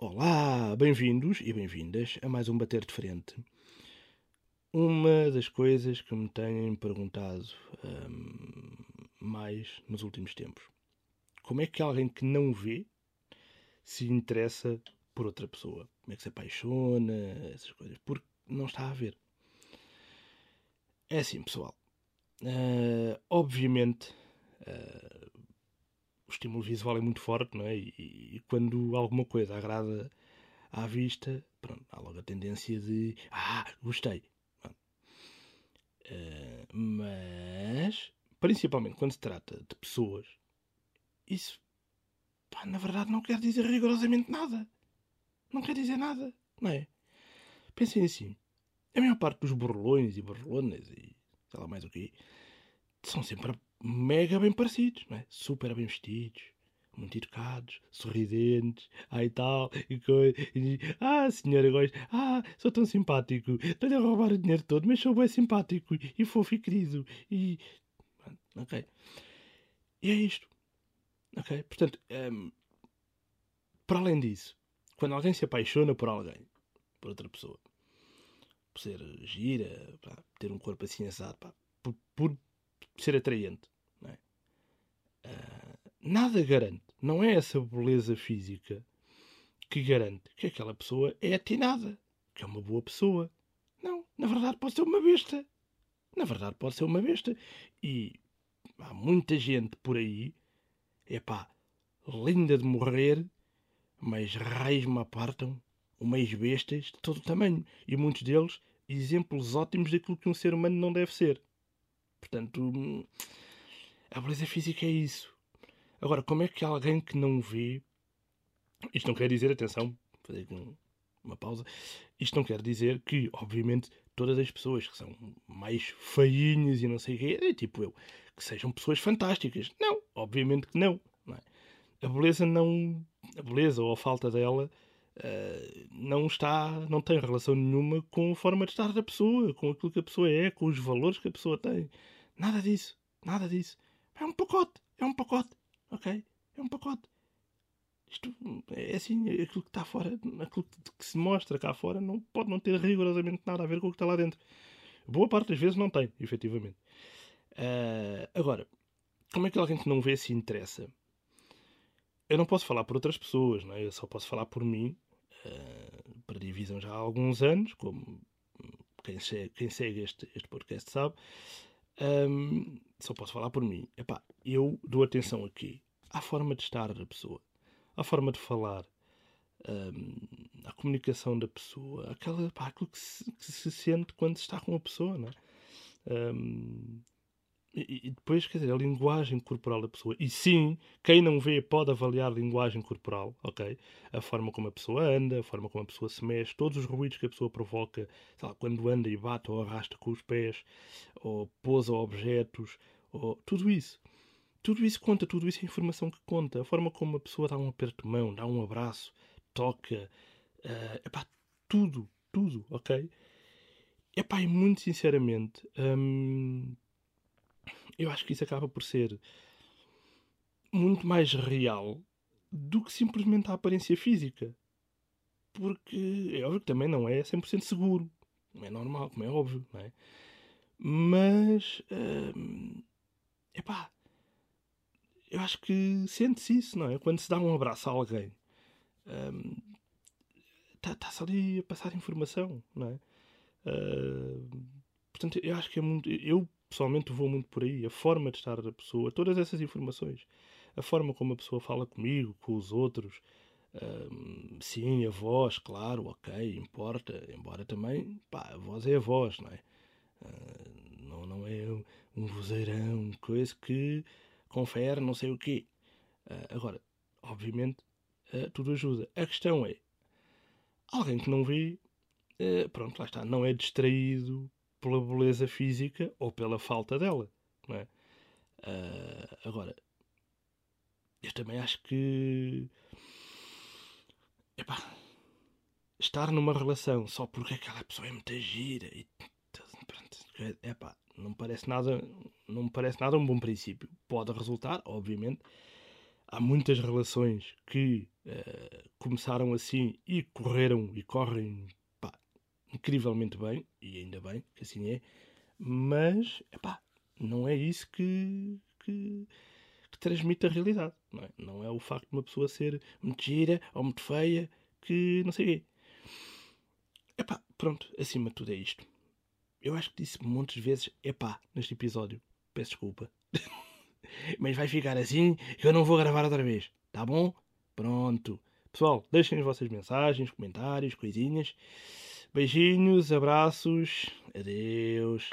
Olá, bem-vindos e bem-vindas a mais um Bater de Frente. Uma das coisas que me têm perguntado hum, mais nos últimos tempos: como é que alguém que não vê se interessa por outra pessoa? Como é que se apaixona? Essas coisas. Porque não está a ver. É assim, pessoal. Uh, obviamente, uh, o estímulo visual é muito forte, não é? E, e, quando alguma coisa agrada à vista, pronto, há logo a tendência de ah, gostei. Uh, mas, principalmente quando se trata de pessoas, isso, pá, na verdade, não quer dizer rigorosamente nada. Não quer dizer nada, não é? Pensem assim: a maior parte dos borrolões e borrolonas e sei lá mais o quê são sempre mega bem parecidos, não é? Super bem vestidos, muito educados, sorridentes, ai tal, e coisa. E, ah, senhora, gosto, ah, sou tão simpático, estou-lhe a roubar o dinheiro todo, mas sou bem simpático e fofo e querido. E. Ok. E é isto. Ok? Portanto, um, para além disso, quando alguém se apaixona por alguém, por outra pessoa, por ser gira, pá, ter um corpo assim assado, pá, por, por ser atraente, é? Uh, nada garante, não é essa beleza física que garante que aquela pessoa é atinada, que é uma boa pessoa. Não, na verdade pode ser uma besta. Na verdade pode ser uma besta. E há muita gente por aí, é pá, linda de morrer, mas raios me apartam, umas bestas de todo o tamanho. E muitos deles exemplos ótimos daquilo que um ser humano não deve ser. Portanto, a beleza física é isso. Agora, como é que alguém que não vê. Isto não quer dizer, atenção, fazer aqui uma pausa. Isto não quer dizer que, obviamente, todas as pessoas que são mais feinhas e não sei o quê, tipo eu, que sejam pessoas fantásticas. Não, obviamente que não. não é? A beleza não. A beleza ou a falta dela uh, não está. não tem relação nenhuma com a forma de estar da pessoa, com aquilo que a pessoa é, com os valores que a pessoa tem. Nada disso. Nada disso. É um pacote. É um pacote. Ok? É um pacote. Isto é assim, aquilo que está fora, aquilo que se mostra cá fora, não pode não ter rigorosamente nada a ver com o que está lá dentro. Boa parte das vezes não tem, efetivamente. Uh, agora, como é que alguém que não vê se interessa? Eu não posso falar por outras pessoas, não é? eu só posso falar por mim. Uh, para divisão já há alguns anos, como quem segue, quem segue este, este podcast sabe. Um, só posso falar por mim. Epá, eu dou atenção aqui à forma de estar da pessoa, à forma de falar, um, à comunicação da pessoa, aquela, pá, aquilo que se, que se, sente quando está com a pessoa, não é? Um, e, depois, quer dizer, a linguagem corporal da pessoa. E sim, quem não vê pode avaliar a linguagem corporal, ok? A forma como a pessoa anda, a forma como a pessoa se mexe, todos os ruídos que a pessoa provoca, lá, quando anda e bate ou arrasta com os pés, ou pousa objetos, ou tudo isso. Tudo isso conta, tudo isso é informação que conta. A forma como a pessoa dá um aperto de mão, dá um abraço, toca, uh, epá, tudo, tudo, ok? Epá, e muito sinceramente, hum, eu acho que isso acaba por ser muito mais real do que simplesmente a aparência física. Porque é óbvio que também não é 100% seguro. Não é normal, como é óbvio, não é? Mas. Hum, epá. Eu acho que sente-se isso, não é? Quando se dá um abraço a alguém. Está-se hum, ali a passar informação, não é? Uh, portanto, eu acho que é muito. Eu pessoalmente vou muito por aí. A forma de estar da pessoa, todas essas informações. A forma como a pessoa fala comigo, com os outros. Um, sim, a voz, claro, ok, importa. Embora também, pá, a voz é a voz, não é? Uh, não, não é um vozeirão, coisa que confere não sei o quê. Uh, agora, obviamente, uh, tudo ajuda. A questão é, alguém que não vê, pronto, lá está, não é distraído pela beleza física ou pela falta dela. Não é? Uh, agora, eu também acho que. Epá, estar numa relação só porque aquela pessoa é muito gira e. Pronto, epá, não parece nada, não me parece nada um bom princípio. Pode resultar, obviamente. Há muitas relações que uh, começaram assim e correram e correm incrivelmente bem, e ainda bem que assim é, mas epá, não é isso que, que, que transmite a realidade. Não é? não é o facto de uma pessoa ser muito gira ou muito feia que não sei o quê. Epá, pronto, acima de tudo é isto. Eu acho que disse muitas vezes epá neste episódio. Peço desculpa. Mas vai ficar assim, eu não vou gravar outra vez. Tá bom? Pronto. Pessoal, deixem as vossas mensagens, comentários, coisinhas. Beijinhos, abraços. Adeus.